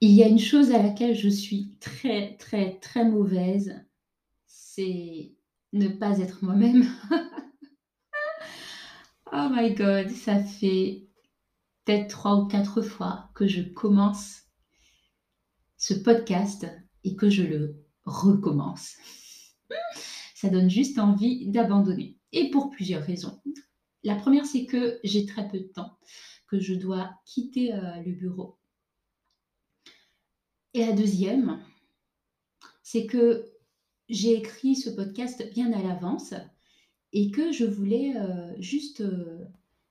il y a une chose à laquelle je suis très, très, très mauvaise, c'est ne pas être moi-même. oh my god, ça fait peut-être trois ou quatre fois que je commence ce podcast et que je le recommence. Ça donne juste envie d'abandonner. Et pour plusieurs raisons. La première, c'est que j'ai très peu de temps, que je dois quitter euh, le bureau. Et la deuxième, c'est que j'ai écrit ce podcast bien à l'avance et que je voulais euh, juste euh,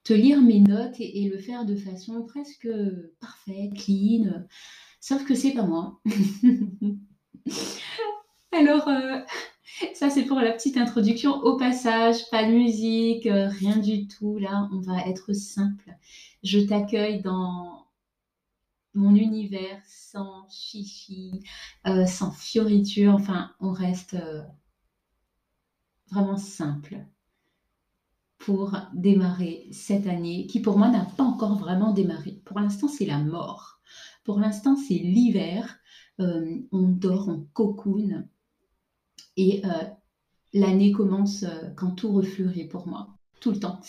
te lire mes notes et, le faire de façon presque parfaite, clean. Sauf que c'est pas moi. Alors, euh, ça c'est pour la petite introduction. Au passage, pas de musique, rien du tout. Là, on va être simple. Je t'accueille dans mon univers sans chichi, sans fioriture. Enfin, on reste vraiment simple pour démarrer cette année qui pour moi n'a pas encore vraiment démarré. Pour l'instant, c'est la mort. Pour l'instant, c'est l'hiver. Euh, on dort, on cocoon. Et euh, l'année commence euh, quand tout refleurit pour moi, tout le temps.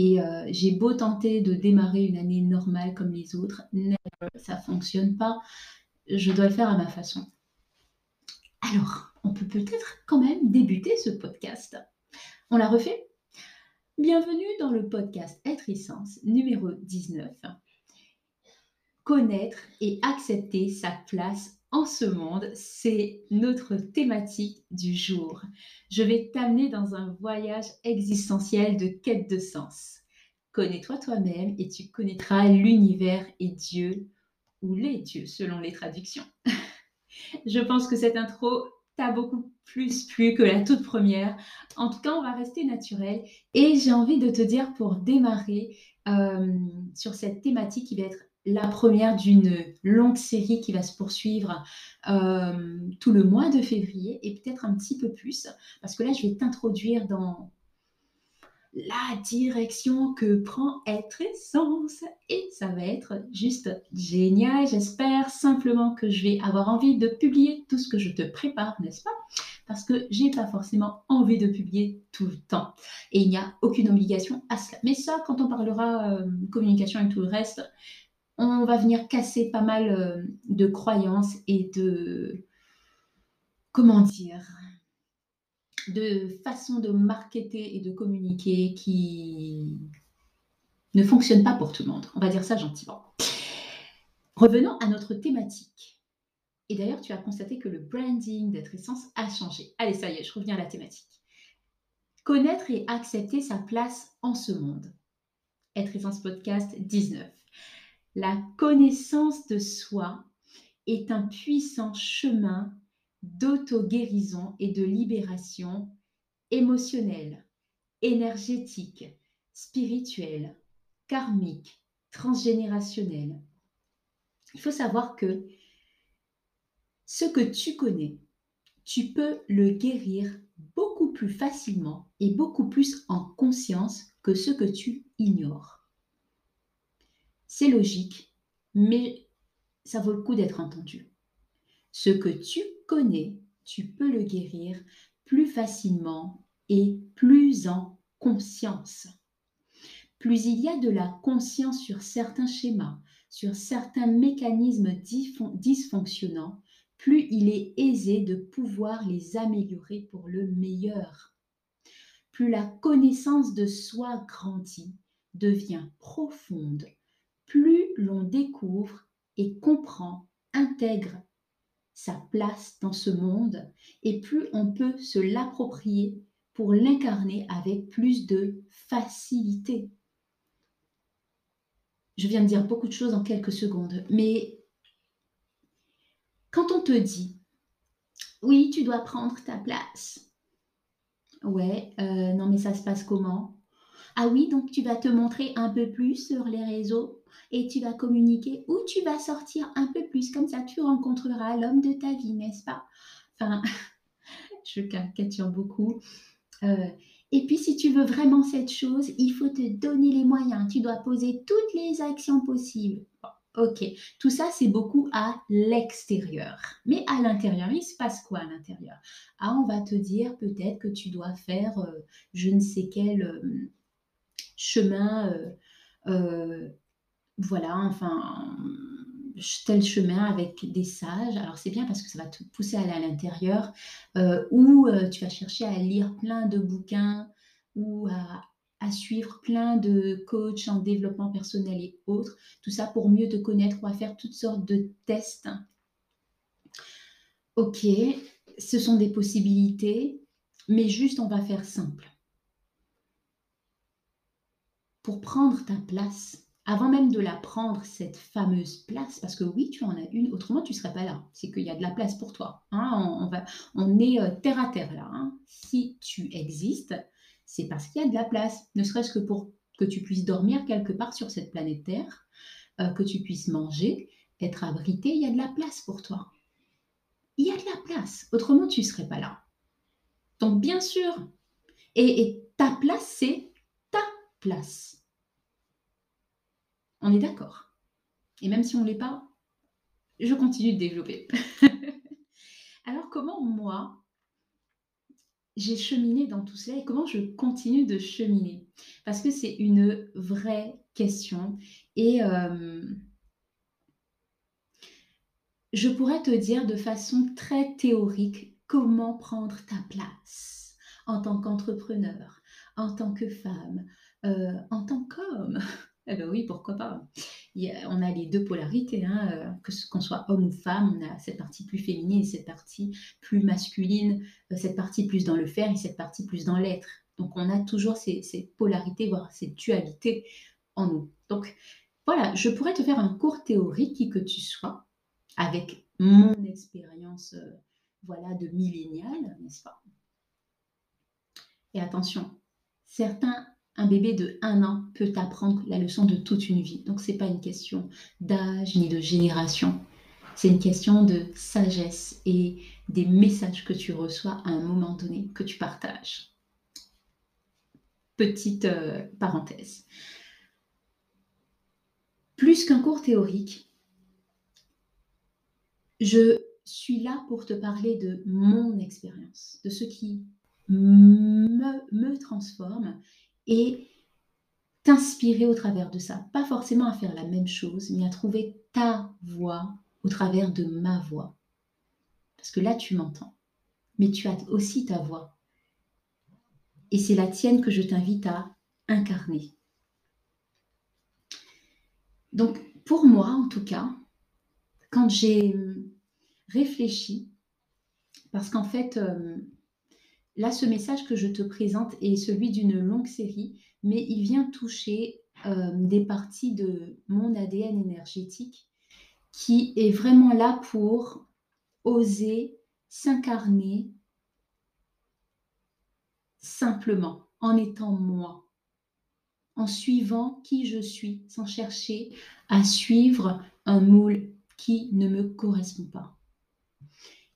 Et j'ai beau tenter de démarrer une année normale comme les autres, ça ne fonctionne pas. Je dois le faire à ma façon. Alors, on peut peut-être quand même débuter ce podcast. On l'a refait? Bienvenue dans le podcast Être Essence numéro 19. Connaître et accepter sa place en ce monde, c'est notre thématique du jour. Je vais t'amener dans un voyage existentiel de quête de sens. Connais-toi toi-même et tu connaîtras l'univers et Dieu, ou les dieux selon les traductions. Je pense que cette intro t'a beaucoup plus plu que la toute première. En tout cas, on va rester naturel. Et j'ai envie de te dire pour démarrer euh, sur cette thématique qui va être la première d'une longue série qui va se poursuivre euh, tout le mois de février et peut-être un petit peu plus, parce que là, je vais t'introduire dans la direction que prend Être Essence. Et ça va être juste génial. J'espère simplement que je vais avoir envie de publier tout ce que je te prépare, n'est-ce pas? Parce que j'ai pas forcément envie de publier tout le temps. Et il n'y a aucune obligation à cela. Mais ça, quand on parlera euh, communication et tout le reste, on va venir casser pas mal euh, de croyances et de... Comment dire de façon de marketer et de communiquer qui ne fonctionne pas pour tout le monde. On va dire ça gentiment. Revenons à notre thématique. Et d'ailleurs, tu as constaté que le branding d'être essence a changé. Allez, ça y est, je reviens à la thématique. Connaître et accepter sa place en ce monde. Être essence podcast 19. La connaissance de soi est un puissant chemin d'auto-guérison et de libération émotionnelle, énergétique, spirituelle, karmique, transgénérationnelle. Il faut savoir que ce que tu connais, tu peux le guérir beaucoup plus facilement et beaucoup plus en conscience que ce que tu ignores. C'est logique, mais ça vaut le coup d'être entendu. Ce que tu connais, tu peux le guérir plus facilement et plus en conscience. Plus il y a de la conscience sur certains schémas, sur certains mécanismes dysfonctionnants, plus il est aisé de pouvoir les améliorer pour le meilleur. Plus la connaissance de soi grandit, devient profonde, plus l'on découvre et comprend, intègre sa place dans ce monde et plus on peut se l'approprier pour l'incarner avec plus de facilité. Je viens de dire beaucoup de choses en quelques secondes, mais quand on te dit, oui, tu dois prendre ta place. Ouais, euh, non mais ça se passe comment? Ah oui, donc tu vas te montrer un peu plus sur les réseaux? Et tu vas communiquer ou tu vas sortir un peu plus. Comme ça, tu rencontreras l'homme de ta vie, n'est-ce pas? Enfin, je caricature beaucoup. Euh, et puis, si tu veux vraiment cette chose, il faut te donner les moyens. Tu dois poser toutes les actions possibles. Ok, tout ça, c'est beaucoup à l'extérieur. Mais à l'intérieur, il se passe quoi à l'intérieur? Ah, on va te dire peut-être que tu dois faire euh, je ne sais quel euh, chemin, voilà, enfin, tel chemin avec des sages. Alors c'est bien parce que ça va te pousser à aller à l'intérieur, ou tu vas chercher à lire plein de bouquins, ou à suivre plein de coachs en développement personnel et autres, tout ça pour mieux te connaître ou à faire toutes sortes de tests. Ok, ce sont des possibilités, mais juste on va faire simple. Pour prendre ta place, avant même de la prendre, cette fameuse place, parce que oui, tu en as une, autrement tu ne serais pas là. C'est qu'il y a de la place pour toi. Hein. on, est euh, terre à terre là. Hein. Si tu existes, c'est parce qu'il y a de la place, ne serait-ce que pour que tu puisses dormir quelque part sur cette planète Terre, euh, que tu puisses manger, être abrité, il y a de la place pour toi. Il y a de la place, autrement tu ne serais pas là. Donc bien sûr, et ta place, c'est ta place. On est d'accord. Et même si on ne l'est pas, je continue de développer. Alors comment moi, j'ai cheminé dans tout cela et comment je continue de cheminer? Parce que c'est une vraie question. Et euh, je pourrais te dire de façon très théorique comment prendre ta place en tant qu'entrepreneur, en tant que femme, euh, en tant qu'homme. Eh bien oui, pourquoi pas. on a les deux polarités, hein, euh, que qu'on soit homme ou femme, on a cette partie plus féminine, cette partie plus masculine, euh, cette partie plus dans le faire et cette partie plus dans l'être. Donc on a toujours ces, polarités, voire ces dualités en nous. Donc voilà, je pourrais te faire un cours théorique qui que tu sois, avec mon expérience euh, voilà, de millénial, n'est-ce pas? Et attention, certains un bébé de un an peut apprendre la leçon de toute une vie. Donc, ce n'est pas une question d'âge ni de génération. C'est une question de sagesse et des messages que tu reçois à un moment donné, que tu partages. Petite euh, parenthèse. Plus qu'un cours théorique, je suis là pour te parler de mon expérience, de ce qui me, me transforme et t'inspirer au travers de ça. Pas forcément à faire la même chose, mais à trouver ta voix au travers de ma voix. Parce que là, tu m'entends. Mais tu as aussi ta voix. Et c'est la tienne que je t'invite à incarner. Donc, pour moi, en tout cas, quand j'ai réfléchi, parce qu'en fait, euh, Là, ce message que je te présente est celui d'une longue série, mais il vient toucher euh, des parties de mon ADN énergétique qui est vraiment là pour oser s'incarner simplement, en étant moi, en suivant qui je suis, sans chercher à suivre un moule qui ne me correspond pas.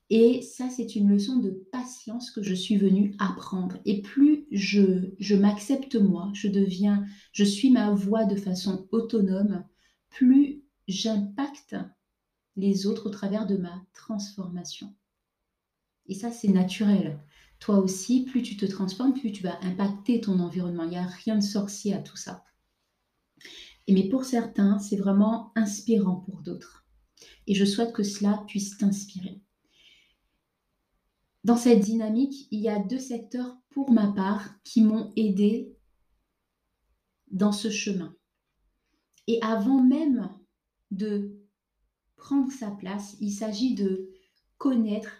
Et ça, c'est une leçon de patience que je suis venue apprendre. Et plus je, m'accepte moi, je deviens, je suis ma voix de façon autonome, plus j'impacte les autres au travers de ma transformation. Et ça, c'est naturel. Toi aussi, plus tu te transformes, plus tu vas impacter ton environnement. Il n'y a rien de sorcier à tout ça. Mais pour certains, c'est vraiment inspirant pour d'autres. Et je souhaite que cela puisse t'inspirer. Dans cette dynamique, il y a deux secteurs pour ma part qui m'ont aidé dans ce chemin. Et avant même de prendre sa place, il s'agit de connaître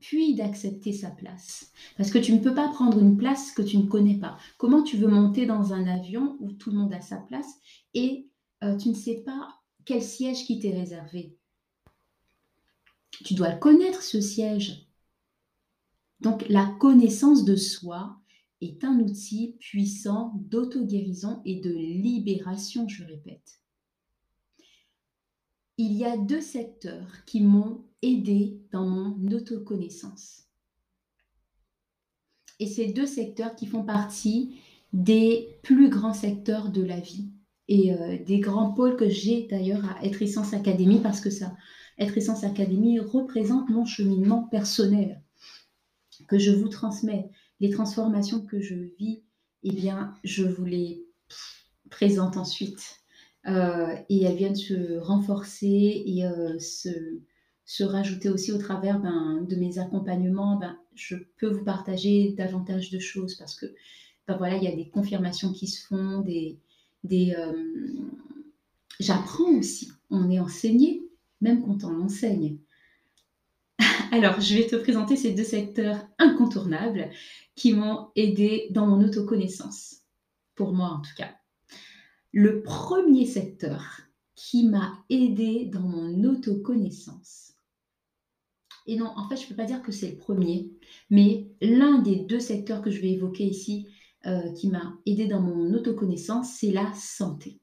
puis d'accepter sa place. Parce que tu ne peux pas prendre une place que tu ne connais pas. Comment tu veux monter dans un avion où tout le monde a sa place et euh, tu ne sais pas quel siège qui t'est réservé? Tu dois connaître, ce siège. Donc la connaissance de soi est un outil puissant d'auto-guérison et de libération, je répète. Il y a deux secteurs qui m'ont aidé dans mon autoconnaissance. Et ces deux secteurs qui font partie des plus grands secteurs de la vie. et des grands pôles que j'ai d'ailleurs à Être Essence Academy parce que ça, Être Essence Academy représente mon cheminement personnel que je vous transmets. Les transformations que je vis, eh bien, je vous les présente ensuite. et elles viennent se renforcer et se, se, rajouter aussi au travers ben, de mes accompagnements. Ben, je peux vous partager davantage de choses parce que ben, voilà, il y a des confirmations qui se font, des, des, euh, j'apprends aussi. On est enseigné, même quand on enseigne. Alors, je vais te présenter ces deux secteurs incontournables qui m'ont aidé dans mon autoconnaissance, pour moi en tout cas. Le premier secteur qui m'a aidé dans mon autoconnaissance, et non, en fait, je ne peux pas dire que c'est le premier, mais l'un des deux secteurs que je vais évoquer ici euh, qui m'a aidé dans mon autoconnaissance, c'est la santé.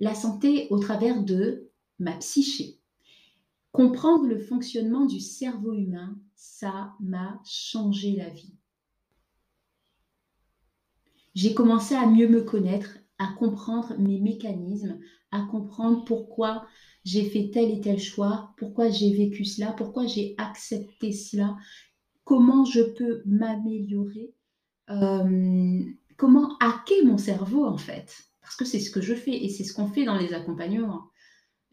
La santé au travers de ma psyché. Comprendre le fonctionnement du cerveau humain, ça m'a changé la vie. J'ai commencé à mieux me connaître, à comprendre mes mécanismes, à comprendre pourquoi j'ai fait tel et tel choix, pourquoi j'ai vécu cela, pourquoi j'ai accepté cela, comment je peux m'améliorer comment hacker mon cerveau en fait. Parce que c'est ce que je fais et c'est ce qu'on fait dans les accompagnements.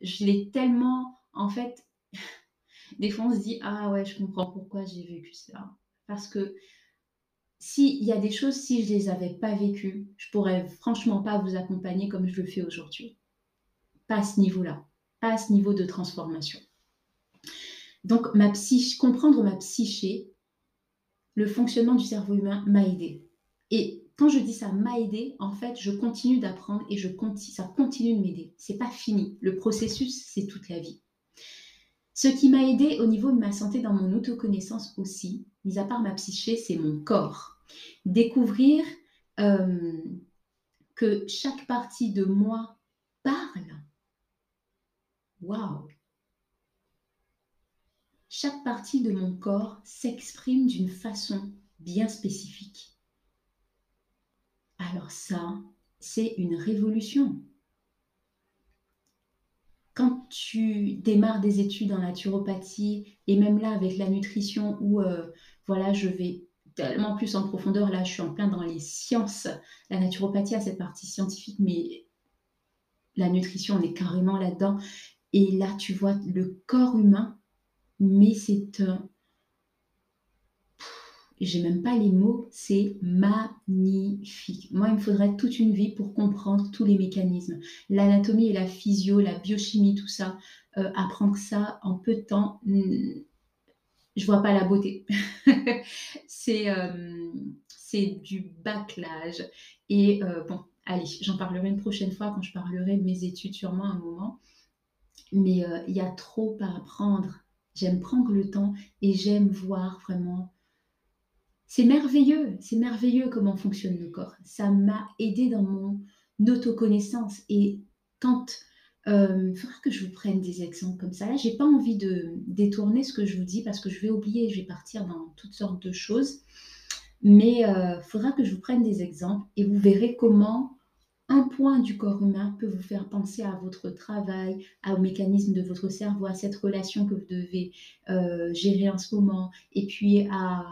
Je l'ai tellement, en fait, des fois on se dit, ah ouais, je comprends pourquoi j'ai vécu cela. Parce que s'il y a des choses, si je les avais pas vécues, je pourrais franchement pas vous accompagner comme je le fais aujourd'hui. Pas à ce niveau-là, pas à ce niveau de transformation. Donc, ma psyche, comprendre ma psyché, le fonctionnement du cerveau humain m'a aidé. Et quand je dis ça m'a aidé, en fait, je continue d'apprendre et je continue, ça continue de m'aider. C'est pas fini. Le processus, c'est toute la vie. Ce qui m'a aidé au niveau de ma santé dans mon autoconnaissance aussi, mis à part ma psyché, c'est mon corps. Découvrir euh, que chaque partie de moi parle. Waouh chaque partie de mon corps s'exprime d'une façon bien spécifique. Alors ça, c'est une révolution. Quand tu démarres des études en naturopathie et même là avec la nutrition où euh, voilà, je vais tellement plus en profondeur, là je suis en plein dans les sciences. La naturopathie a cette partie scientifique, mais la nutrition, on est carrément là-dedans. Et là, tu vois le corps humain mais c'est un... J'ai même pas les mots, c'est magnifique. Moi, il me faudrait toute une vie pour comprendre tous les mécanismes. L'anatomie et la physio, la biochimie, tout ça, euh, apprendre ça en peu de temps, hmm, je vois pas la beauté. c'est euh, du bâclage. Et euh, bon, allez, j'en parlerai une prochaine fois quand je parlerai de mes études, sûrement un moment. Mais il y a trop à apprendre J'aime prendre le temps et j'aime voir vraiment. C'est merveilleux, c'est merveilleux comment fonctionne le corps. Ça m'a aidé dans mon autoconnaissance. Et quand euh, il faudra que je vous prenne des exemples comme ça. Là, j'ai pas envie de détourner ce que je vous dis parce que je vais oublier, je vais partir dans toutes sortes de choses. Mais il euh, faudra que je vous prenne des exemples et vous verrez comment un point du corps humain peut vous faire penser à votre travail, au mécanisme de votre cerveau, à cette relation que vous devez euh, gérer en ce moment, et puis à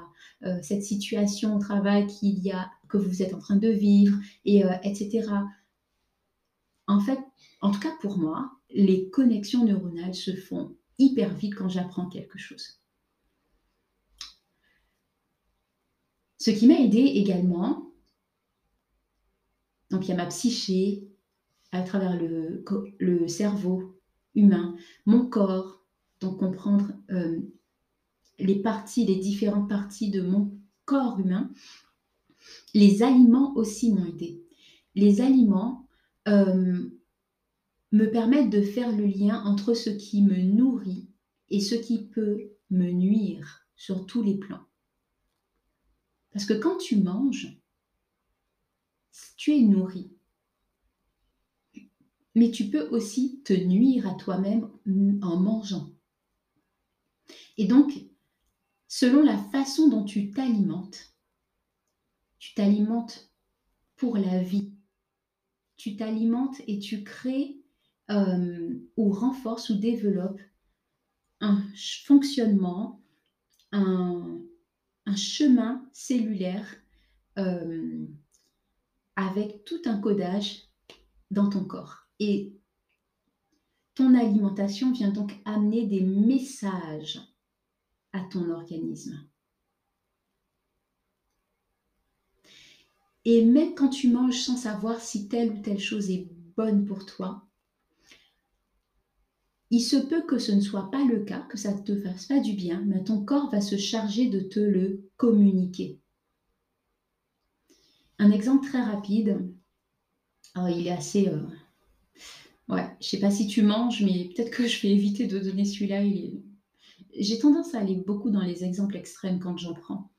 euh, cette situation au travail qu'il y a, que vous êtes en train de vivre, et, euh, etc. En fait, en tout cas pour moi, les connexions neuronales se font hyper vite quand j'apprends quelque chose. Ce qui m'a aidé également, donc il y a ma psyché à travers le, cerveau humain, mon corps, donc comprendre euh, les parties, les différentes parties de mon corps humain. Les aliments aussi m'ont aidé. Les aliments euh, me permettent de faire le lien entre ce qui me nourrit et ce qui peut me nuire sur tous les plans. Parce que quand tu manges, tu es nourri. Mais tu peux aussi te nuire à toi-même en mangeant. Et donc, selon la façon dont tu t'alimentes, tu t'alimentes pour la vie. tu t'alimentes et tu crées euh, ou renforces ou développes un fonctionnement, un, chemin cellulaire euh, avec tout un codage dans ton corps. Et ton alimentation vient donc amener des messages à ton organisme. Et même quand tu manges sans savoir si telle ou telle chose est bonne pour toi, il se peut que ce ne soit pas le cas, que ça ne te fasse pas du bien, mais ton corps va se charger de te le communiquer. Un exemple très rapide, oh, il est assez... Euh, ouais, je sais pas si tu manges, mais peut-être que je vais éviter de donner celui-là. J'ai tendance à aller beaucoup dans les exemples extrêmes quand j'en prends.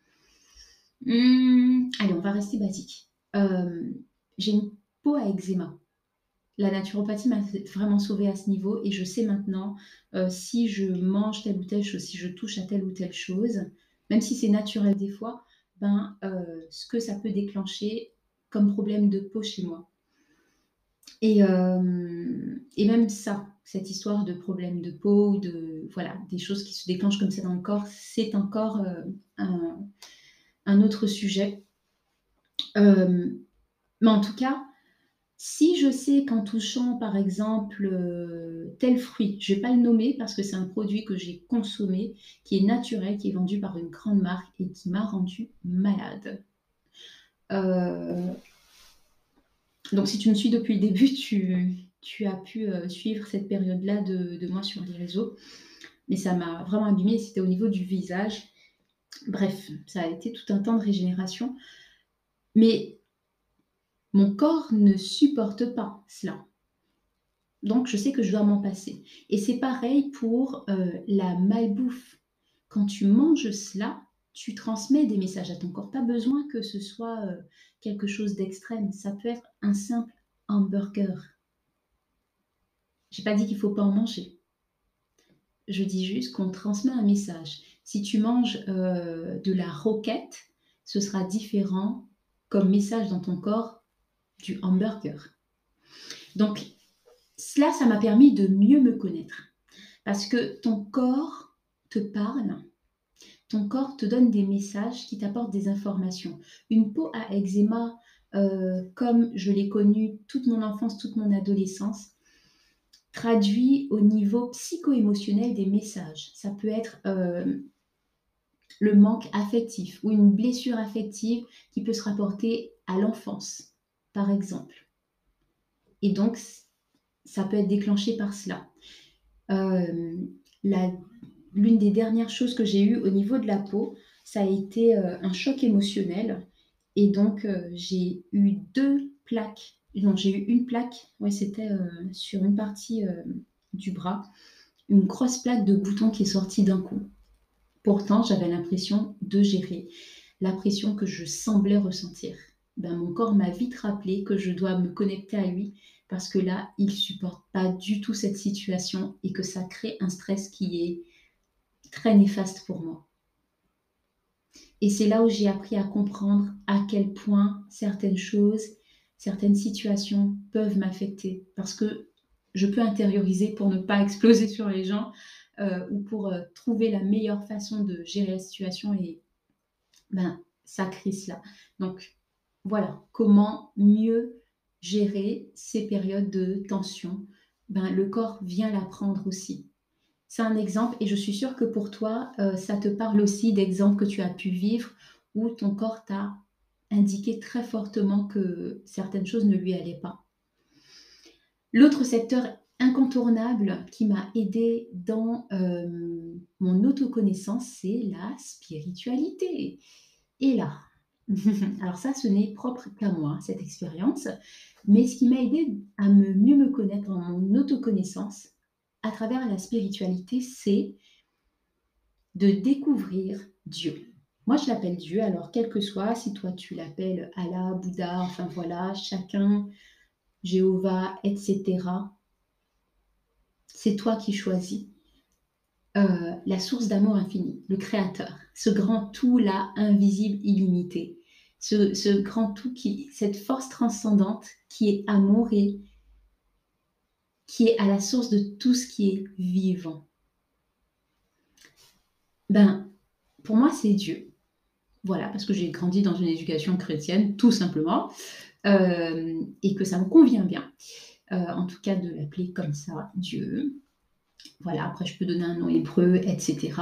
Hum, allez, on va rester basique. Euh, j'ai une peau à eczéma. La naturopathie m'a vraiment sauvée à ce niveau et je sais maintenant euh, si je mange telle ou telle chose, si je touche à telle ou telle chose, même si c'est naturel des fois, ben, euh, ce que ça peut déclencher comme problème de peau chez moi. Et, et même ça, cette histoire de problème de peau, de voilà, des choses qui se déclenchent comme ça dans le corps, c'est encore un, un autre sujet. Euh, mais en tout cas, si je sais qu'en touchant par exemple euh, tel fruit, je ne vais pas le nommer parce que c'est un produit que j'ai consommé, qui est naturel, qui est vendu par une grande marque et qui m'a rendu malade. Euh, donc si tu me suis depuis le début, tu, as pu suivre cette période-là de, de, moi sur les réseaux. Mais ça m'a vraiment abîmé, c'était au niveau du visage. Bref, ça a été tout un temps de régénération. Mais mon corps ne supporte pas cela. Donc, je sais que je dois m'en passer. Et c'est pareil pour euh, la malbouffe. Quand tu manges cela, tu transmets des messages à ton corps. Pas besoin que ce soit euh, quelque chose d'extrême. Ça peut être un simple hamburger. J'ai pas dit qu'il faut pas en manger. Je dis juste qu'on transmet un message. Si tu manges euh, de la roquette, ce sera différent comme message dans ton corps du hamburger. Donc, cela, ça m'a permis de mieux me connaître. Parce que ton corps te parle, ton corps te donne des messages qui t'apportent des informations. Une peau à eczéma, euh, comme je l'ai connue toute mon enfance, toute mon adolescence, traduit au niveau psycho-émotionnel des messages. Ça peut être euh, le manque affectif ou une blessure affective qui peut se rapporter à l'enfance, par exemple. Et donc, ça peut être déclenché par cela. Euh, l'une des dernières choses que j'ai eues au niveau de la peau, ça a été euh, un choc émotionnel. Et donc, j'ai eu deux plaques non, j'ai eu une plaque, ouais, c'était euh, sur une partie euh, du bras, une grosse plaque de boutons qui est sortie d'un coup. Pourtant, j'avais l'impression de gérer la pression que je semblais ressentir. Ben, mon corps m'a vite rappelé que je dois me connecter à lui parce que là, il supporte pas du tout cette situation et que ça crée un stress qui est très néfaste pour moi. Et c'est là où j'ai appris à comprendre à quel point certaines choses certaines situations peuvent m'affecter parce que je peux intérioriser pour ne pas exploser sur les gens euh, ou pour euh, trouver la meilleure façon de gérer la situation et ben, ça crée cela. Donc voilà, comment mieux gérer ces périodes de tension? Ben, Le corps vient l'apprendre aussi. C'est un exemple et je suis sûre que pour toi, euh, ça te parle aussi d'exemples que tu as pu vivre où ton corps t'a indiquait très fortement que certaines choses ne lui allaient pas. L'autre secteur incontournable qui m'a aidé dans euh, mon autoconnaissance, c'est la spiritualité. Et là, alors ça, ce n'est propre qu'à moi, cette expérience, mais ce qui m'a aidé à mieux me connaître dans mon autoconnaissance à travers la spiritualité, c'est de découvrir Dieu. Moi, je l'appelle Dieu, alors quel que soit, si toi tu l'appelles Allah, Bouddha, enfin voilà, chacun, Jéhovah, etc. C'est toi qui choisis. Euh, la source d'amour infini, le créateur, ce grand tout là, invisible, illimité. Ce, grand tout, qui, cette force transcendante qui est amour et qui est à la source de tout ce qui est vivant. Ben, pour moi, c'est Dieu. Voilà, parce que j'ai grandi dans une éducation chrétienne, tout simplement, euh, et que ça me convient bien. Euh, en tout cas, de l'appeler comme ça, Dieu. Voilà, après, je peux donner un nom hébreu, etc.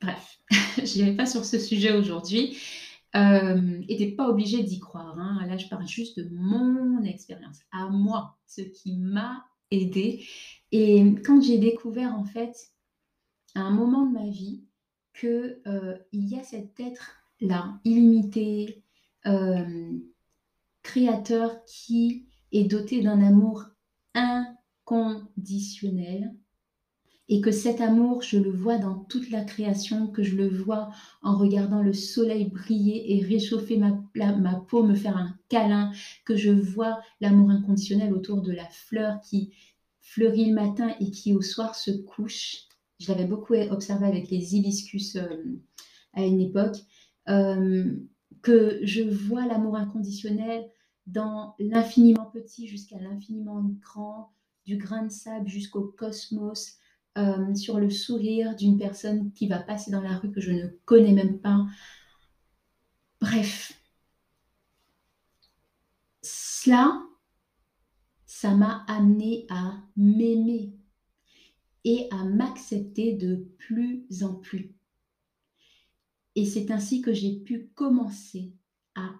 Bref, je n'irai pas sur ce sujet aujourd'hui. Euh, et pas obligé d'y croire. Hein. Là, je parle juste de mon expérience, à moi, ce qui m'a aidé. Et quand j'ai découvert, en fait, à un moment de ma vie, qu'il euh, y a cet être-là, illimité, euh, créateur, qui est doté d'un amour inconditionnel, et que cet amour, je le vois dans toute la création, que je le vois en regardant le soleil briller et réchauffer ma, peau, me faire un câlin, que je vois l'amour inconditionnel autour de la fleur qui fleurit le matin et qui au soir se couche. Je l'avais beaucoup observé avec les hibiscus euh, à une époque. Euh, que je vois l'amour inconditionnel dans l'infiniment petit jusqu'à l'infiniment grand, du grain de sable jusqu'au cosmos, euh, sur le sourire d'une personne qui va passer dans la rue que je ne connais même pas. Bref, cela, ça m'a amené à m'aimer et à m'accepter de plus en plus. Et c'est ainsi que j'ai pu commencer à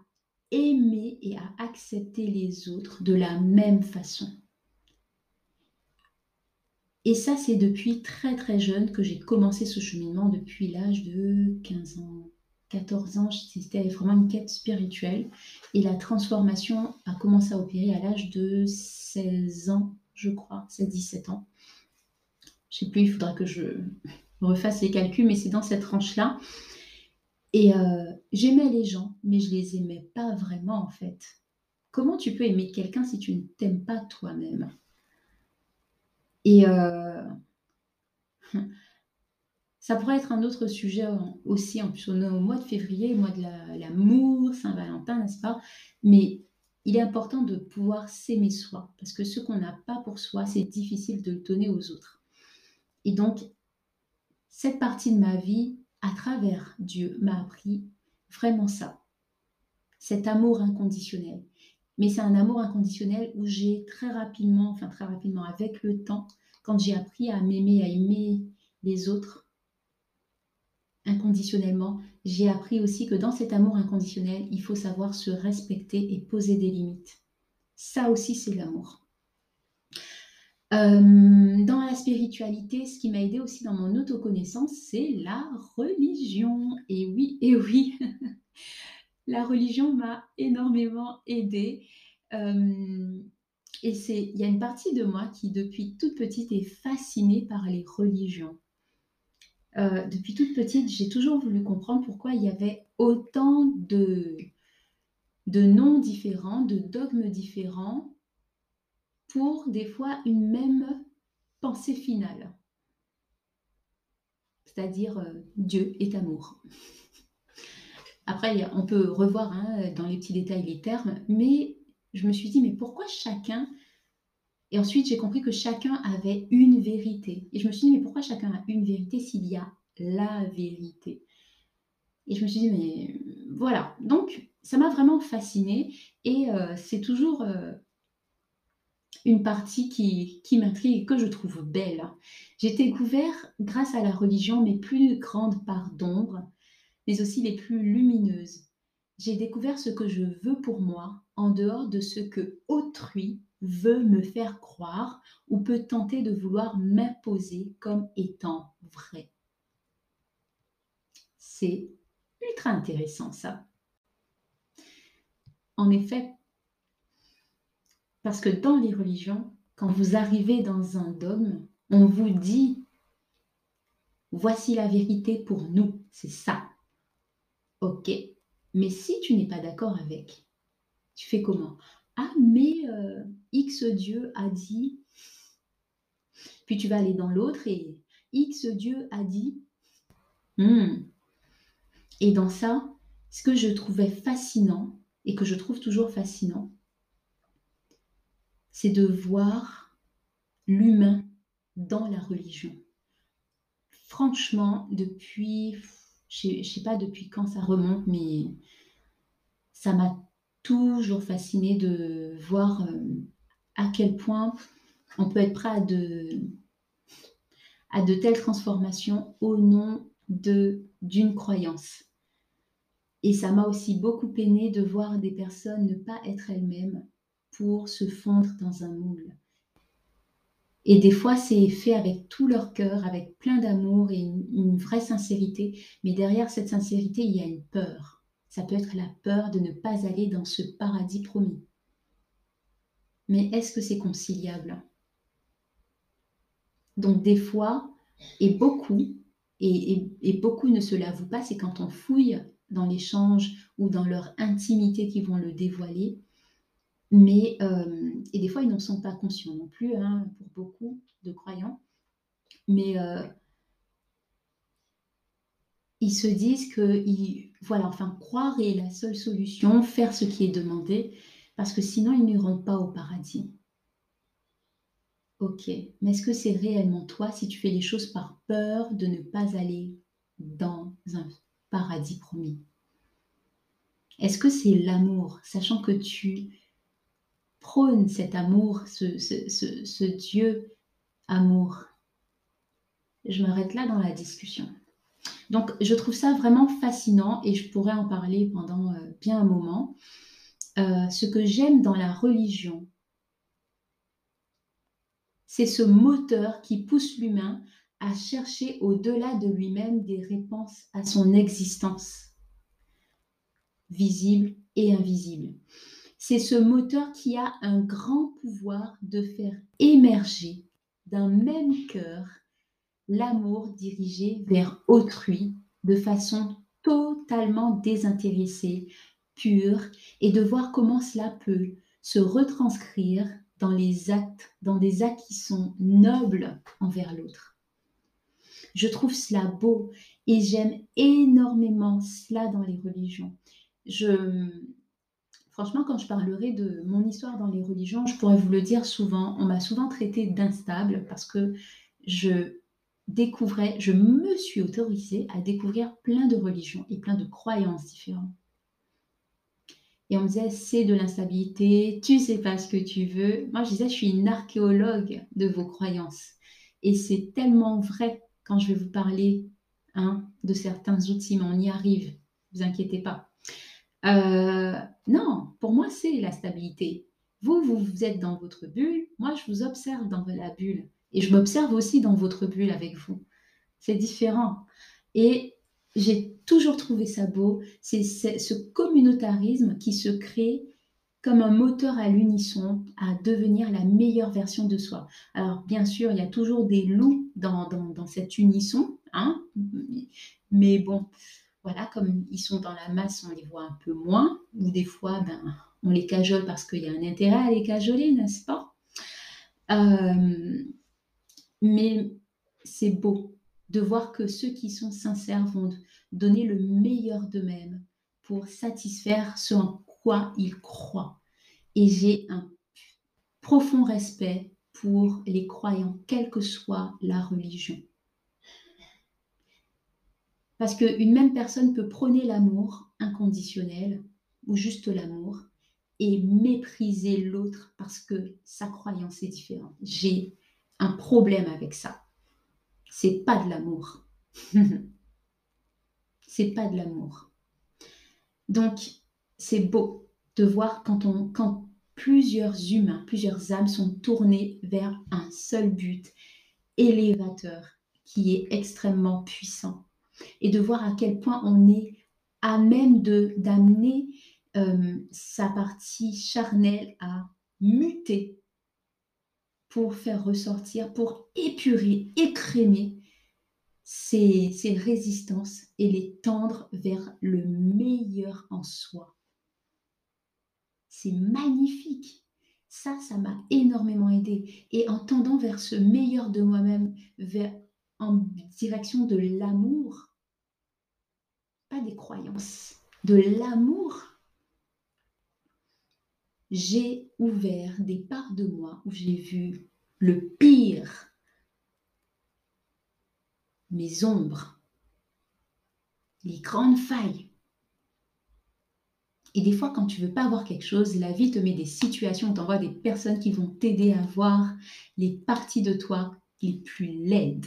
aimer et à accepter les autres de la même façon. Et ça, c'est depuis très très jeune que j'ai commencé ce cheminement, depuis l'âge de 15 ans, 14 ans. C'était vraiment une quête spirituelle. Et la transformation a commencé à opérer à l'âge de 16 ans, je crois, 16-17 ans. Je ne sais plus, il faudra que je refasse les calculs, mais c'est dans cette tranche-là. Et euh, j'aimais les gens, mais je les aimais pas vraiment en fait. Comment tu peux aimer quelqu'un si tu ne t'aimes pas toi-même? Et euh, ça pourrait être un autre sujet aussi, en plus on est au mois de février, mois de l'amour, Saint-Valentin, n'est-ce pas? Mais il est important de pouvoir s'aimer soi, parce que ce qu'on n'a pas pour soi, c'est difficile de le donner aux autres. Et donc, cette partie de ma vie, à travers Dieu, m'a appris vraiment ça, cet amour inconditionnel. Mais c'est un amour inconditionnel où j'ai très rapidement, enfin très rapidement, avec le temps, quand j'ai appris à m'aimer, à aimer les autres inconditionnellement, j'ai appris aussi que dans cet amour inconditionnel, il faut savoir se respecter et poser des limites. Ça aussi, c'est l'amour. Euh, dans la spiritualité, ce qui m'a aidé aussi dans mon autoconnaissance, c'est la religion. Et oui, et oui, la religion m'a énormément aidée. Euh, et c'est, il y a une partie de moi qui, depuis toute petite, est fascinée par les religions. Euh, depuis toute petite, j'ai toujours voulu comprendre pourquoi il y avait autant de, noms différents, de dogmes différents, pour des fois une même pensée finale. C'est-à-dire euh, Dieu est amour. Après, on peut revoir hein, dans les petits détails les termes, mais je me suis dit, mais pourquoi chacun Et ensuite, j'ai compris que chacun avait une vérité. Et je me suis dit, mais pourquoi chacun a une vérité s'il y a la vérité? Et je me suis dit, mais voilà. Donc, ça m'a vraiment fascinée et euh, c'est toujours euh, une partie qui, qui m'intrigue et que je trouve belle. J'ai découvert, grâce à la religion, mes plus grandes parts d'ombre, mais aussi les plus lumineuses. J'ai découvert ce que je veux pour moi en dehors de ce que autrui veut me faire croire ou peut tenter de vouloir m'imposer comme étant vrai. C'est ultra intéressant ça. En effet, parce que dans les religions, quand vous arrivez dans un dogme, on vous dit, voici la vérité pour nous, c'est ça. Ok, mais si tu n'es pas d'accord avec, tu fais comment? Ah, mais euh, X Dieu a dit. Puis tu vas aller dans l'autre et X Dieu a dit. Hmm. Et dans ça, ce que je trouvais fascinant, et que je trouve toujours fascinant, c'est de voir l'humain dans la religion. Franchement, depuis, je ne sais pas depuis quand ça remonte, mais ça m'a toujours fasciné de voir euh, à quel point on peut être prêt à de, à de telles transformations au nom d'une croyance. Et ça m'a aussi beaucoup peiné de voir des personnes ne pas être elles-mêmes pour se fondre dans un moule. Et des fois, c'est fait avec tout leur cœur, avec plein d'amour et une, vraie sincérité. Mais derrière cette sincérité, il y a une peur. Ça peut être la peur de ne pas aller dans ce paradis promis. Mais est-ce que c'est conciliable? Donc des fois, et beaucoup, et, beaucoup ne se l'avouent pas, c'est quand on fouille dans l'échange ou dans leur intimité qui vont le dévoiler. Mais, euh, et des fois, ils n'en sont pas conscients non plus, hein, pour beaucoup de croyants. Mais euh, ils se disent que, voilà, enfin, croire est la seule solution, faire ce qui est demandé, parce que sinon, ils n'iront pas au paradis. Ok, mais est-ce que c'est réellement toi si tu fais les choses par peur de ne pas aller dans un paradis promis? Est-ce que c'est l'amour, sachant que tu prônes cet amour, ce, Dieu amour Je m'arrête là dans la discussion. Donc, je trouve ça vraiment fascinant et je pourrais en parler pendant euh, bien un moment. Euh, ce que j'aime dans la religion, c'est ce moteur qui pousse l'humain à chercher au-delà de lui-même des réponses à son existence, visible et invisible. C'est ce moteur qui a un grand pouvoir de faire émerger d'un même cœur l'amour dirigé vers autrui de façon totalement désintéressée, pure, et de voir comment cela peut se retranscrire dans les actes, dans des actes qui sont nobles envers l'autre. Je trouve cela beau et j'aime énormément cela dans les religions. Je, franchement, quand je parlerai de mon histoire dans les religions, je pourrais vous le dire souvent. On m'a souvent traité d'instable parce que je découvrais, je me suis autorisée à découvrir plein de religions et plein de croyances différentes. Et on me disait, c'est de l'instabilité, tu sais pas ce que tu veux. Moi, je disais, je suis une archéologue de vos croyances. Et c'est tellement vrai quand je vais vous parler hein, de certains outils, mais on y arrive, vous inquiétez pas. Euh, non, pour moi, c'est la stabilité. Vous, vous, êtes dans votre bulle, moi, je vous observe dans la bulle. Et je m'observe aussi dans votre bulle avec vous. C'est différent. Et j'ai toujours trouvé ça beau. C'est ce communautarisme qui se crée comme un moteur à l'unisson à devenir la meilleure version de soi. Alors bien sûr, il y a toujours des loups dans, dans, cet unisson, hein mais bon, voilà, comme ils sont dans la masse, on les voit un peu moins, ou des fois, ben, on les cajole parce qu'il y a un intérêt à les cajoler, n'est-ce pas? Euh, Mais c'est beau, de voir que ceux qui sont sincères vont donner le meilleur d'eux-mêmes pour satisfaire ce en quoi ils croient. Et j'ai un profond respect pour les croyants, quelle que soit la religion. Parce qu'une même personne peut prôner l'amour inconditionnel ou juste l'amour et mépriser l'autre parce que sa croyance est différente. J'ai un problème avec ça c'est pas de l'amour. c'est pas de l'amour. Donc, c'est beau de voir quand, quand plusieurs humains, plusieurs âmes sont tournées vers un seul but élévateur qui est extrêmement puissant. Et de voir à quel point on est à même de d'amener euh, sa partie charnelle à muter pour faire ressortir, pour épurer, écrémer ces, ces résistances et les tendre vers le meilleur en soi. C'est magnifique. Ça, ça m'a énormément aidé. Et en tendant vers ce meilleur de moi-même, vers en direction de l'amour, des croyances, de l'amour, j'ai ouvert des parts de moi où j'ai vu le pire, mes ombres, les grandes failles. Et des fois, quand tu veux pas avoir quelque chose, la vie te met des situations, t'envoie des personnes qui vont t'aider à voir les parties de toi les plus laides.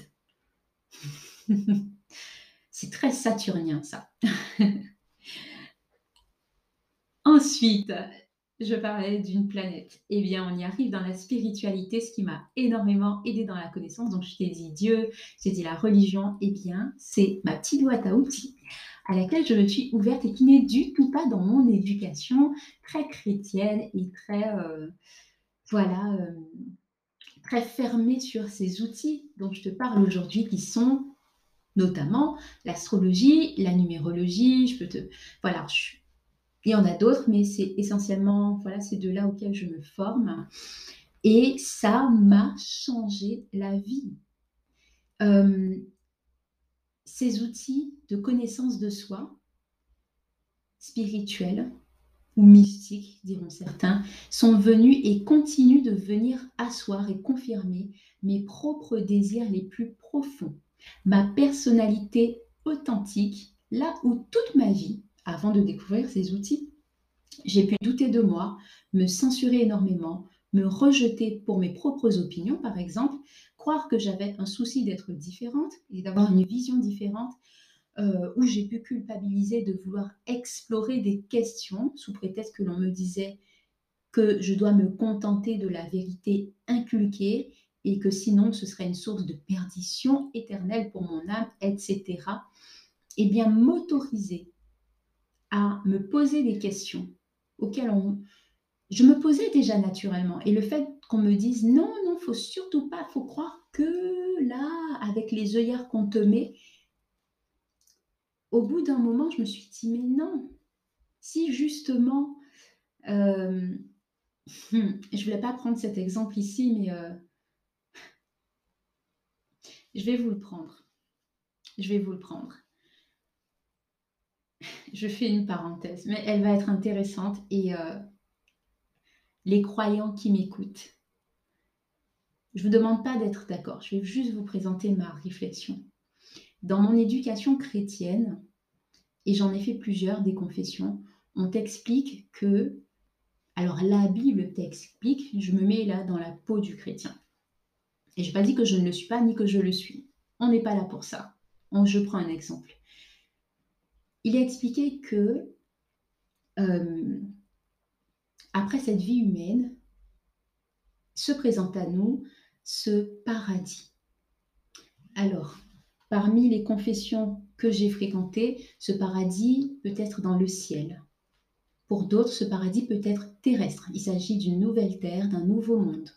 C'est très saturnien ça. Ensuite, je parlais d'une planète. Eh bien, on y arrive dans la spiritualité, ce qui m'a énormément aidé dans la connaissance. Donc, je t'ai dit Dieu, j'ai dit la religion. Eh bien, c'est ma petite boîte à outils à laquelle je me suis ouverte et qui n'est du tout pas dans mon éducation très chrétienne et très, euh, voilà, euh, très fermée sur ces outils dont je te parle aujourd'hui, qui sont notamment l'astrologie, la numérologie. Je peux te, voilà, il y en a d'autres, mais c'est essentiellement voilà, ces deux-là auxquels je me forme. Et ça m'a changé la vie. Euh, ces outils de connaissance de soi, spirituels ou mystiques, diront certains, sont venus et continuent de venir asseoir et confirmer mes propres désirs les plus profonds, ma personnalité authentique, là où toute ma vie avant de découvrir ces outils, j'ai pu douter de moi, me censurer énormément, me rejeter pour mes propres opinions, par exemple, croire que j'avais un souci d'être différente et d'avoir une vision différente, euh, où j'ai pu culpabiliser de vouloir explorer des questions sous prétexte que l'on me disait que je dois me contenter de la vérité inculquée et que sinon ce serait une source de perdition éternelle pour mon âme, etc. Eh bien, m'autoriser à me poser des questions auxquelles on... je me posais déjà naturellement. Et le fait qu'on me dise non, non, faut surtout pas, faut croire que là, avec les œillères qu'on te met, au bout d'un moment, je me suis dit, mais non, si justement, euh, je voulais pas prendre cet exemple ici, mais euh, je vais vous le prendre. Je vais vous le prendre je fais une parenthèse, mais elle va être intéressante et euh, les croyants qui m'écoutent, je ne vous demande pas d'être d'accord, je vais juste vous présenter ma réflexion. Dans mon éducation chrétienne, et j'en ai fait plusieurs des confessions, on t'explique que, alors la Bible t'explique, je me mets là dans la peau du chrétien. Et je n'ai pas dit que je ne le suis pas ni que je le suis. On n'est pas là pour ça. je prends un exemple il a expliqué que euh, après cette vie humaine, se présente à nous ce paradis. Alors, parmi les confessions que j'ai fréquentées, ce paradis peut être dans le ciel. Pour d'autres, ce paradis peut être terrestre. Il s'agit d'une nouvelle terre, d'un nouveau monde.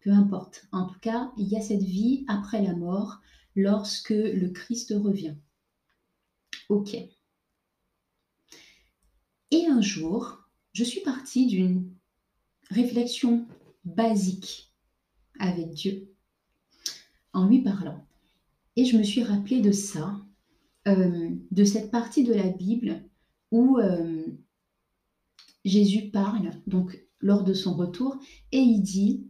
Peu importe. En tout cas, il y a cette vie après la mort lorsque le Christ revient. Ok. Et un jour, je suis partie d'une réflexion basique avec Dieu en lui parlant. Et je me suis rappelé de ça, euh, de cette partie de la Bible où euh, Jésus parle, donc lors de son retour, et il dit,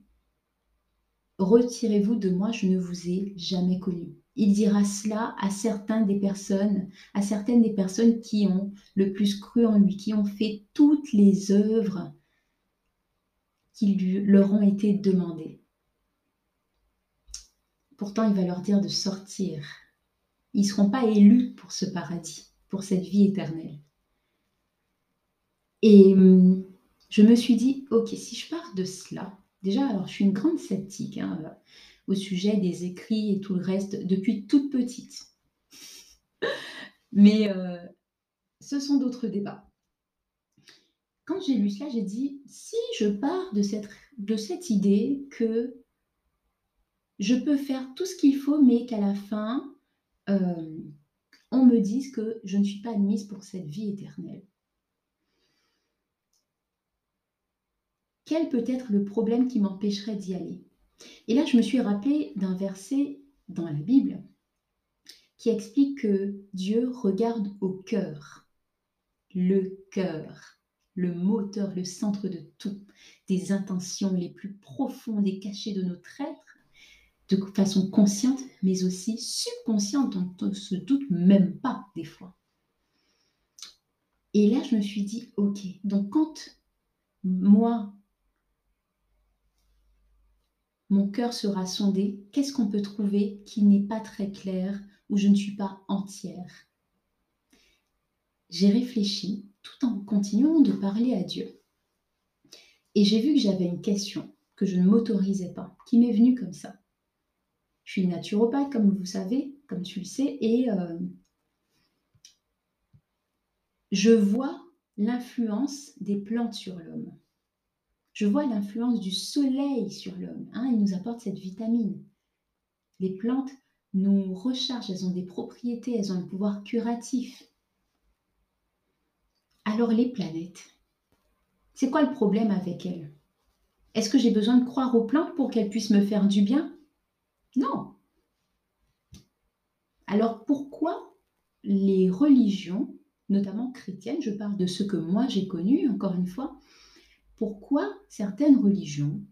Retirez-vous de moi, je ne vous ai jamais connu il dira cela à certaines des personnes, à certaines des personnes qui ont le plus cru en lui, qui ont fait toutes les œuvres qui lui, leur ont été demandées. Pourtant, il va leur dire de sortir. Ils ne seront pas élus pour ce paradis, pour cette vie éternelle. Et hum, je me suis dit, ok, si je pars de cela, déjà, alors je suis une grande sceptique, hein, au sujet des écrits et tout le reste depuis toute petite. Mais euh, ce sont d'autres débats. Quand j'ai lu cela, j'ai dit, si je pars de cette, de cette idée que je peux faire tout ce qu'il faut, mais qu'à la fin, euh, on me dise que je ne suis pas admise pour cette vie éternelle. Quel peut être le problème qui m'empêcherait d'y aller et là, je me suis rappelé d'un verset dans la Bible qui explique que Dieu regarde au cœur, le cœur, le moteur, le centre de tout, des intentions les plus profondes et cachées de notre être, de façon consciente, mais aussi subconsciente, dont on ne se doute même pas des fois. Et là, je me suis dit, ok, donc quand moi, mon cœur sera sondé, qu'est-ce qu'on peut trouver qui n'est pas très clair, où je ne suis pas entière? J'ai réfléchi tout en continuant de parler à Dieu. Et j'ai vu que j'avais une question que je ne m'autorisais pas, qui m'est venue comme ça. Je suis naturopathe, comme vous savez, comme tu le sais, et euh, je vois l'influence des plantes sur l'homme. Je vois l'influence du soleil sur l'homme. Hein, il nous apporte cette vitamine. Les plantes nous rechargent, elles ont des propriétés, elles ont un pouvoir curatif. Alors les planètes, c'est quoi le problème avec elles? Est-ce que j'ai besoin de croire aux plantes pour qu'elles puissent me faire du bien? Non. Alors pourquoi les religions notamment chrétienne, je parle de ce que moi j'ai connu, encore une fois, pourquoi certaines religions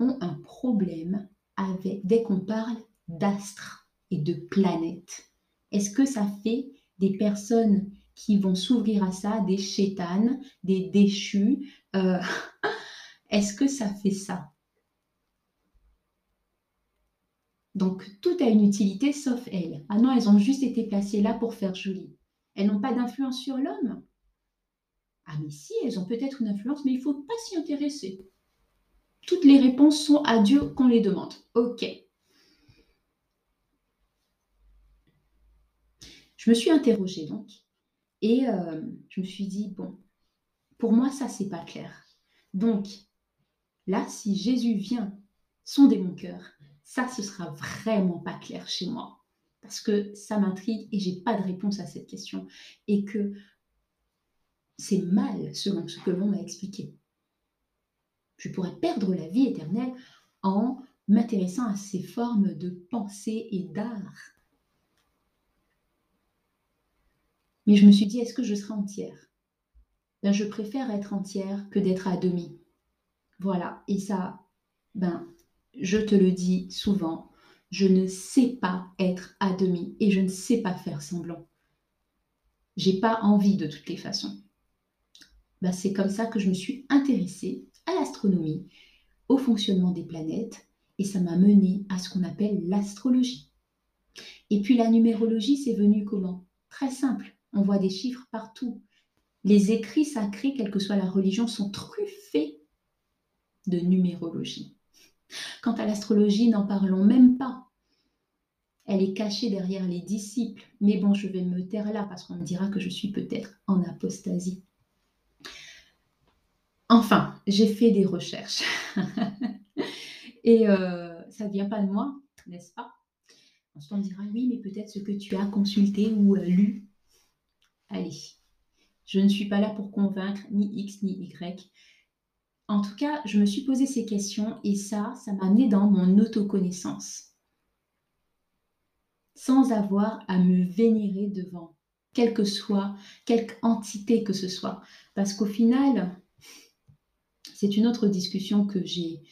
ont un problème avec, dès qu'on parle d'astres et de planètes? Est-ce que ça fait des personnes qui vont s'ouvrir à ça, des chétanes, des déchus? Euh, Est-ce que ça fait ça? Donc tout a une utilité sauf elles. Ah non, elles ont juste été placées là pour faire joli. Elles n'ont pas d'influence sur l'homme? Ah mais si, elles ont peut-être une influence, mais il ne faut pas s'y intéresser. Toutes les réponses sont à Dieu qu'on les demande. Ok. Je me suis interrogée donc et euh, je me suis dit, bon, pour moi ça c'est pas clair. Donc là, si Jésus vient sonder mon cœur, ça ce sera vraiment pas clair chez moi parce que ça m'intrigue et j'ai pas de réponse à cette question et que c'est mal selon ce que l'on m'a expliqué. Je pourrais perdre la vie éternelle en m'intéressant à ces formes de pensée et d'art. Mais je me suis dit, est-ce que je serai entière? Ben, Je préfère être entière que d'être à demi. Voilà, et ça, ben, je te le dis souvent, je ne sais pas être à demi et je ne sais pas faire semblant. J'ai pas envie de toutes les façons. Bah, c'est comme ça que je me suis intéressée à l'astronomie, au fonctionnement des planètes, et ça m'a mené à ce qu'on appelle l'astrologie. Et puis la numérologie, c'est venu comment? Très simple, on voit des chiffres partout. Les écrits sacrés, quelle que soit la religion, sont truffés de numérologie. Quant à l'astrologie, n'en parlons même pas. Elle est cachée derrière les disciples. Mais bon, je vais me taire là parce qu'on me dira que je suis peut-être en apostasie. Enfin, j'ai fait des recherches. Et euh, ça ne vient pas de moi, n'est-ce pas? Ensuite, on dira oui, mais peut-être ce que tu as consulté ou lu. Allez, je ne suis pas là pour convaincre ni X ni Y. En tout cas, je me suis posé ces questions et ça, ça m'a amené dans mon autoconnaissance. Sans avoir à me vénérer devant, quelle que soit, quelque entité que ce soit. Parce qu'au final, c'est une autre discussion que j'ai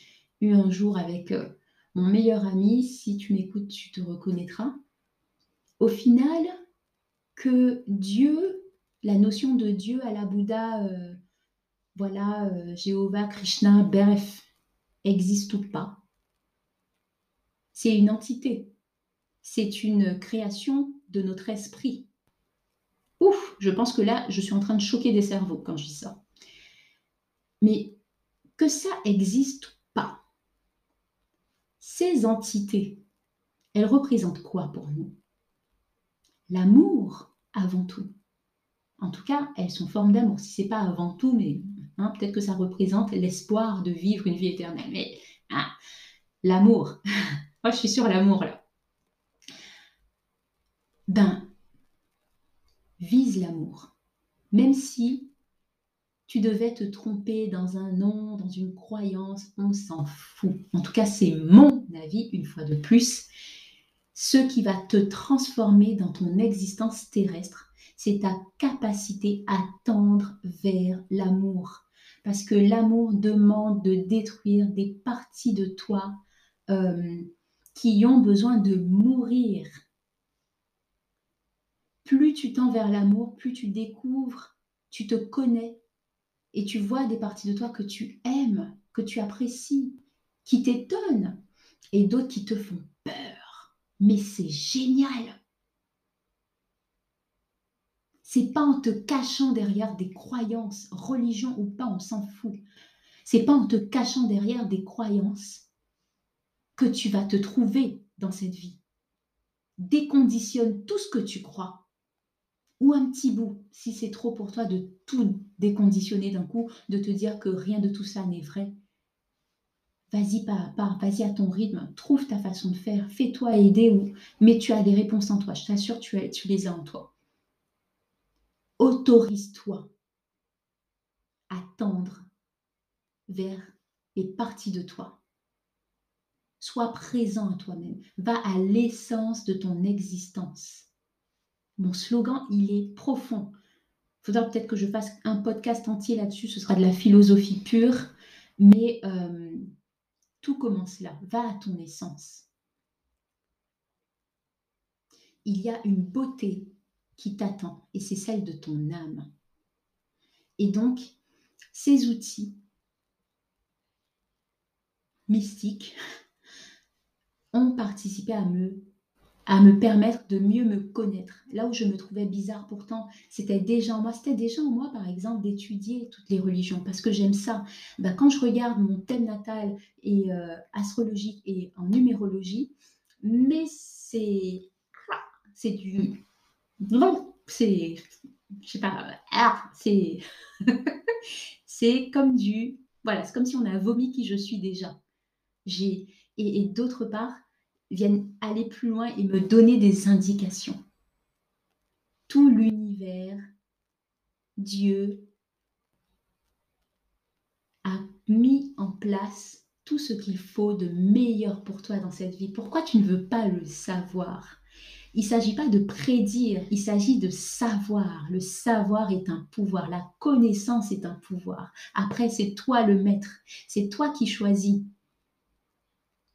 eue un jour avec euh, mon meilleur ami. Si tu m'écoutes, tu te reconnaîtras. Au final, que Dieu, la notion de Dieu à la Bouddha, euh, voilà, euh, Jéhovah, Krishna, bref, existe ou pas. C'est une entité. C'est une création de notre esprit. Ouf, je pense que là, je suis en train de choquer des cerveaux quand je dis ça. Mais que ça existe pas, ces entités, elles représentent quoi pour nous? L'amour avant tout. En tout cas, elles sont formes d'amour. Si c'est pas avant tout, mais Hein, peut-être que ça représente l'espoir de vivre une vie éternelle. Mais hein, l'amour, moi je suis sur l'amour là. Ben, vise l'amour. Même si tu devais te tromper dans un nom, dans une croyance, on s'en fout. En tout cas, c'est mon avis, une fois de plus. Ce qui va te transformer dans ton existence terrestre, c'est ta capacité à tendre vers l'amour. Parce que l'amour demande de détruire des parties de toi euh, qui ont besoin de mourir. Plus tu tends vers l'amour, plus tu découvres, tu te connais et tu vois des parties de toi que tu aimes, que tu apprécies, qui t'étonnent et d'autres qui te font peur. Mais c'est génial. C'est pas en te cachant derrière des croyances, religion ou pas, on s'en fout. C'est pas en te cachant derrière des croyances que tu vas te trouver dans cette vie. Déconditionne tout ce que tu crois. Ou un petit bout, si c'est trop pour toi de tout déconditionner d'un coup, de te dire que rien de tout ça n'est vrai. Vas-y pas à pas, vas-y à ton rythme, trouve ta façon de faire, fais-toi aider, ou... mais tu as des réponses en toi, je t'assure, tu, tu les as en toi. Autorise-toi à tendre vers les parties de toi. Sois présent à toi-même. Va à l'essence de ton existence. Mon slogan, il est profond. Il faudra peut-être que je fasse un podcast entier là-dessus. Ce sera de la philosophie pure. Mais euh, tout commence là. Va à ton essence. Il y a une beauté qui t'attend et c'est celle de ton âme. Et donc, ces outils mystiques ont participé à me, à me permettre de mieux me connaître. Là où je me trouvais bizarre pourtant, c'était déjà en moi. C'était déjà en moi, par exemple, d'étudier toutes les religions parce que j'aime ça. Ben, quand je regarde mon thème natal et euh, astrologique et en numérologie, mais c'est c'est du non, c'est, je sais pas, ah, c'est, c'est comme du, voilà, c'est comme si on a vomi qui je suis déjà. J'ai, et, d'autre part, viennent aller plus loin et me donner des indications. Tout l'univers, Dieu, a mis en place tout ce qu'il faut de meilleur pour toi dans cette vie. Pourquoi tu ne veux pas le savoir? Il ne s'agit pas de prédire, il s'agit de savoir. Le savoir est un pouvoir, la connaissance est un pouvoir. Après, c'est toi le maître, c'est toi qui choisis.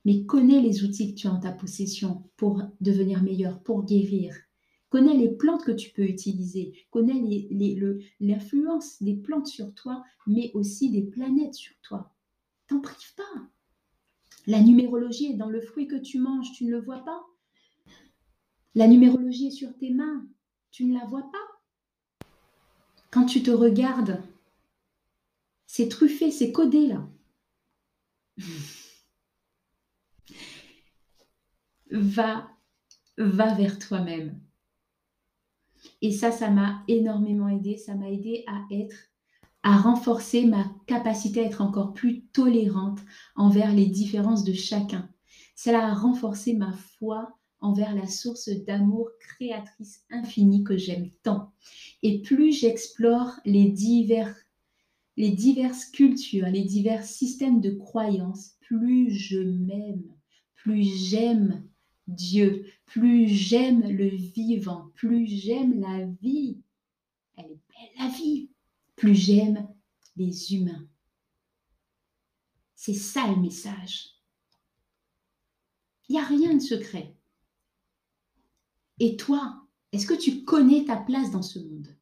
Mais connais les outils que tu as en ta possession pour devenir meilleur, pour guérir. Connais les plantes que tu peux utiliser. Connais l'influence des plantes sur toi, mais aussi des planètes sur toi. T'en prives pas. La numérologie est dans le fruit que tu manges, tu ne le vois pas la numérologie est sur tes mains. Tu ne la vois pas. Quand tu te regardes, c'est truffé, c'est codé là. va, va vers toi-même. Et ça, ça m'a énormément aidé. Ça m'a aidé à être, à renforcer ma capacité à être encore plus tolérante envers les différences de chacun. Cela a renforcé ma foi envers la source d'amour créatrice infinie que j'aime tant. Et plus j'explore les, divers, les diverses cultures, les divers systèmes de croyances, plus je m'aime, plus j'aime Dieu, plus j'aime le vivant, plus j'aime la vie. Elle est belle la vie. Plus j'aime les humains. C'est ça le message. Il n'y a rien de secret. Et toi, est-ce que tu connais ta place dans ce monde?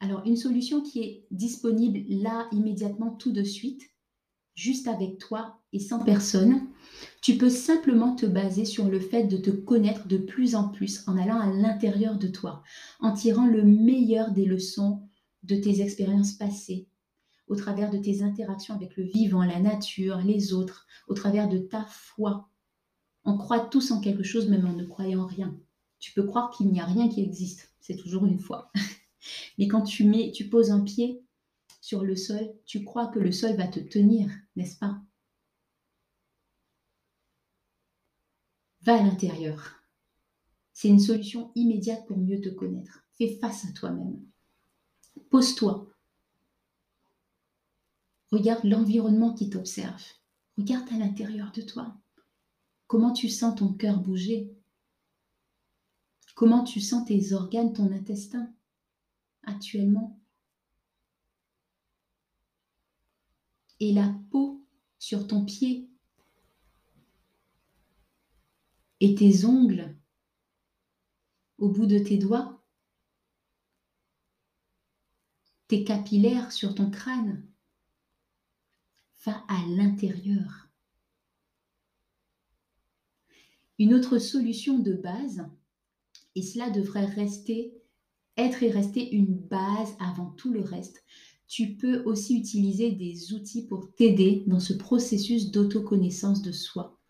Alors, une solution qui est disponible là, immédiatement, tout de suite, juste avec toi et sans personne, tu peux simplement te baser sur le fait de te connaître de plus en plus en allant à l'intérieur de toi, en tirant le meilleur des leçons de tes expériences passées, au travers de tes interactions avec le vivant, la nature, les autres, au travers de ta foi, on croit tous en quelque chose même en ne croyant rien. Tu peux croire qu'il n'y a rien qui existe, c'est toujours une foi. Mais quand tu mets, tu poses un pied sur le sol, tu crois que le sol va te tenir, n'est-ce pas? Va à l'intérieur. C'est une solution immédiate pour mieux te connaître. Fais face à toi-même. Pose-toi. Regarde l'environnement qui t'observe. Regarde à l'intérieur de toi. Comment tu sens ton cœur bouger? Comment tu sens tes organes, ton intestin actuellement? Et la peau sur ton pied Et tes ongles au bout de tes doigts Tes capillaires sur ton crâne Va à l'intérieur. Une autre solution de base, et cela devrait rester, être et rester une base avant tout le reste, tu peux aussi utiliser des outils pour t'aider dans ce processus d'autoconnaissance de soi.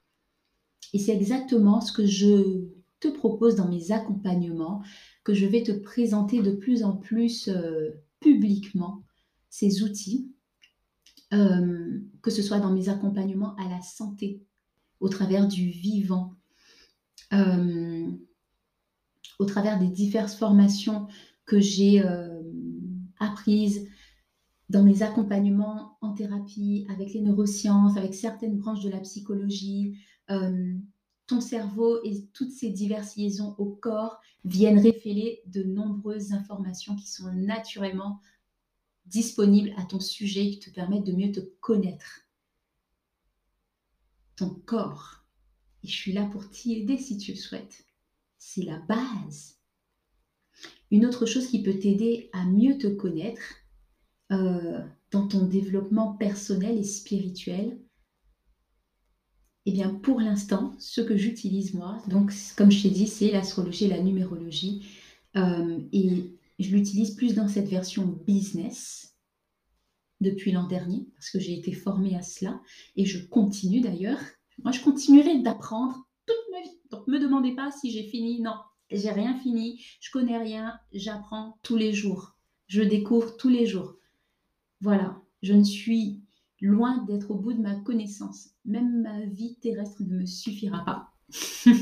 Et c'est exactement ce que je te propose dans mes accompagnements, que je vais te présenter de plus en plus euh, publiquement, ces outils, euh, que ce soit dans mes accompagnements à la santé, au travers du vivant, euh, au travers des diverses formations que j'ai apprises dans mes accompagnements en thérapie, avec les neurosciences, avec certaines branches de la psychologie, euh, ton cerveau et toutes ces diverses liaisons au corps viennent révéler de nombreuses informations qui sont naturellement disponibles à ton sujet, qui te permettent de mieux te connaître. Ton corps et je suis là pour t'y aider si tu le souhaites. C'est la base. Une autre chose qui peut t'aider à mieux te connaître euh, dans ton développement personnel et spirituel, eh bien pour l'instant, ce que j'utilise moi, donc comme je t'ai dit, c'est l'astrologie et la numérologie. Euh, et je l'utilise plus dans cette version business depuis l'an dernier, parce que j'ai été formée à cela, et je continue d'ailleurs moi, je continuerai d'apprendre toute ma vie. Donc, ne me demandez pas si j'ai fini. Non, j'ai rien fini. Je connais rien. J'apprends tous les jours. Je découvre tous les jours. Voilà, je ne suis loin d'être au bout de ma connaissance. Même ma vie terrestre ne me suffira pas.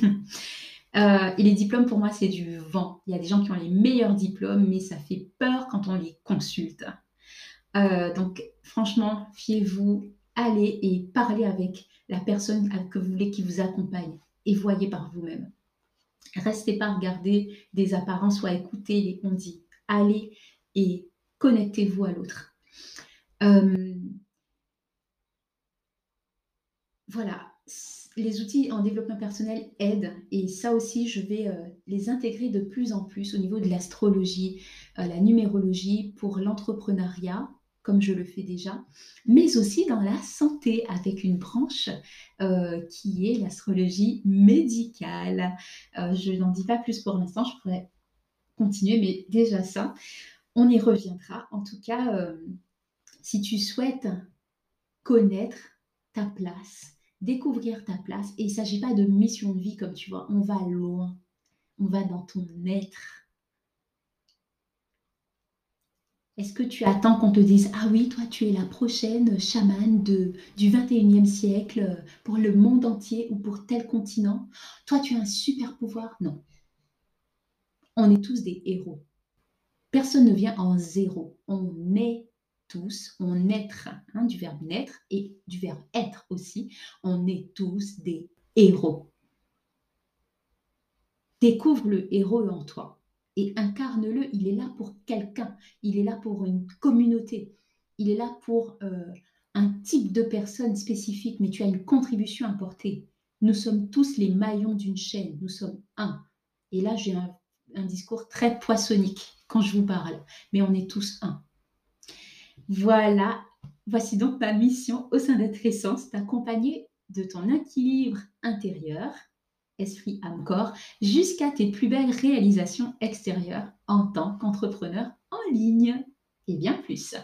Euh, et les diplômes, pour moi, c'est du vent. Il y a des gens qui ont les meilleurs diplômes, mais ça fait peur quand on les consulte. Euh, donc, franchement, fiez-vous, allez et parlez avec la personne que vous voulez qui vous accompagne et voyez par vous-même. Restez pas à regarder des apparences ou à écouter les on dit. Allez et connectez-vous à l'autre. Euh, voilà, les outils en développement personnel aident et ça aussi, je vais euh, les intégrer de plus en plus au niveau de l'astrologie, euh, la numérologie pour l'entrepreneuriat, comme je le fais déjà, mais aussi dans la santé avec une branche euh, qui est l'astrologie médicale. Je n'en dis pas plus pour l'instant, je pourrais continuer, mais déjà ça, on y reviendra. En tout cas, si tu souhaites connaître ta place, découvrir ta place, et il ne s'agit pas de mission de vie comme tu vois, on va loin, on va dans ton être Est-ce que tu attends qu'on te dise Ah oui, toi tu es la prochaine chamane du 21e siècle pour le monde entier ou pour tel continent? Toi tu as un super pouvoir? Non. On est tous des héros. Personne ne vient en zéro. On est tous, on naître, hein, du verbe naître et du verbe être aussi. On est tous des héros. Découvre le héros en toi et incarne-le. Il est là pour quelqu'un, il est là pour une communauté, il est là pour euh, un type de personne spécifique, mais tu as une contribution à porter. Nous sommes tous les maillons d'une chaîne, nous sommes un. Et là, j'ai un, un discours très poissonnique quand je vous parle, mais on est tous un. Voilà, voici donc ma mission au sein d'être essence, d'accompagner de ton équilibre intérieur esprit, âme, corps, jusqu'à tes plus belles réalisations extérieures en tant qu'entrepreneur en ligne et bien plus.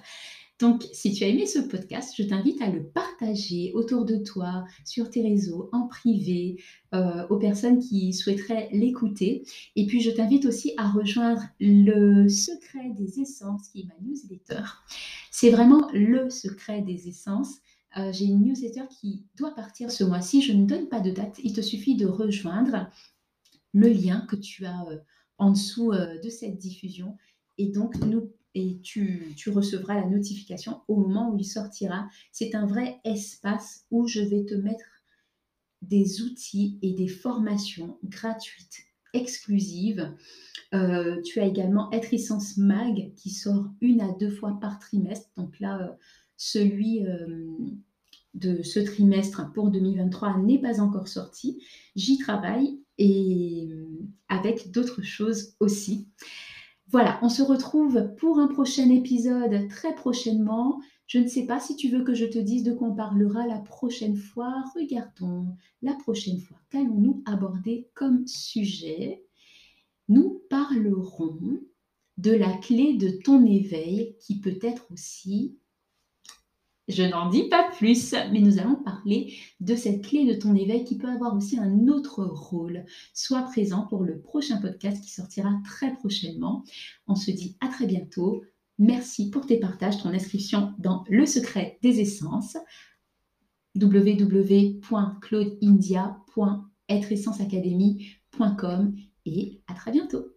Donc, si tu as aimé ce podcast, je t'invite à le partager autour de toi, sur tes réseaux, en privé, euh, aux personnes qui souhaiteraient l'écouter. Et puis, je t'invite aussi à rejoindre le secret des essences, qui est ma newsletter. C'est vraiment le secret des essences. Euh, j'ai une newsletter qui doit partir ce mois-ci. Je ne donne pas de date. Il te suffit de rejoindre le lien que tu as euh, en dessous de cette diffusion. Et donc, nous, et tu, recevras la notification au moment où il sortira. C'est un vrai espace où je vais te mettre des outils et des formations gratuites, exclusives. Euh, tu as également Être Essence Mag qui sort une à deux fois par trimestre. Donc là, euh, celui de ce trimestre pour 2023 n'est pas encore sorti. J'y travaille et avec d'autres choses aussi. Voilà, on se retrouve pour un prochain épisode très prochainement. Je ne sais pas si tu veux que je te dise de quoi on parlera la prochaine fois. Regardons la prochaine fois. Qu'allons-nous aborder comme sujet? Nous parlerons de la clé de ton éveil qui peut être aussi je n'en dis pas plus, mais nous allons parler de cette clé de ton éveil qui peut avoir aussi un autre rôle. Sois présent pour le prochain podcast qui sortira très prochainement. On se dit à très bientôt. Merci pour tes partages, ton inscription dans Le secret des essences www.claudeindia.êtreessenceacademy.com et à très bientôt.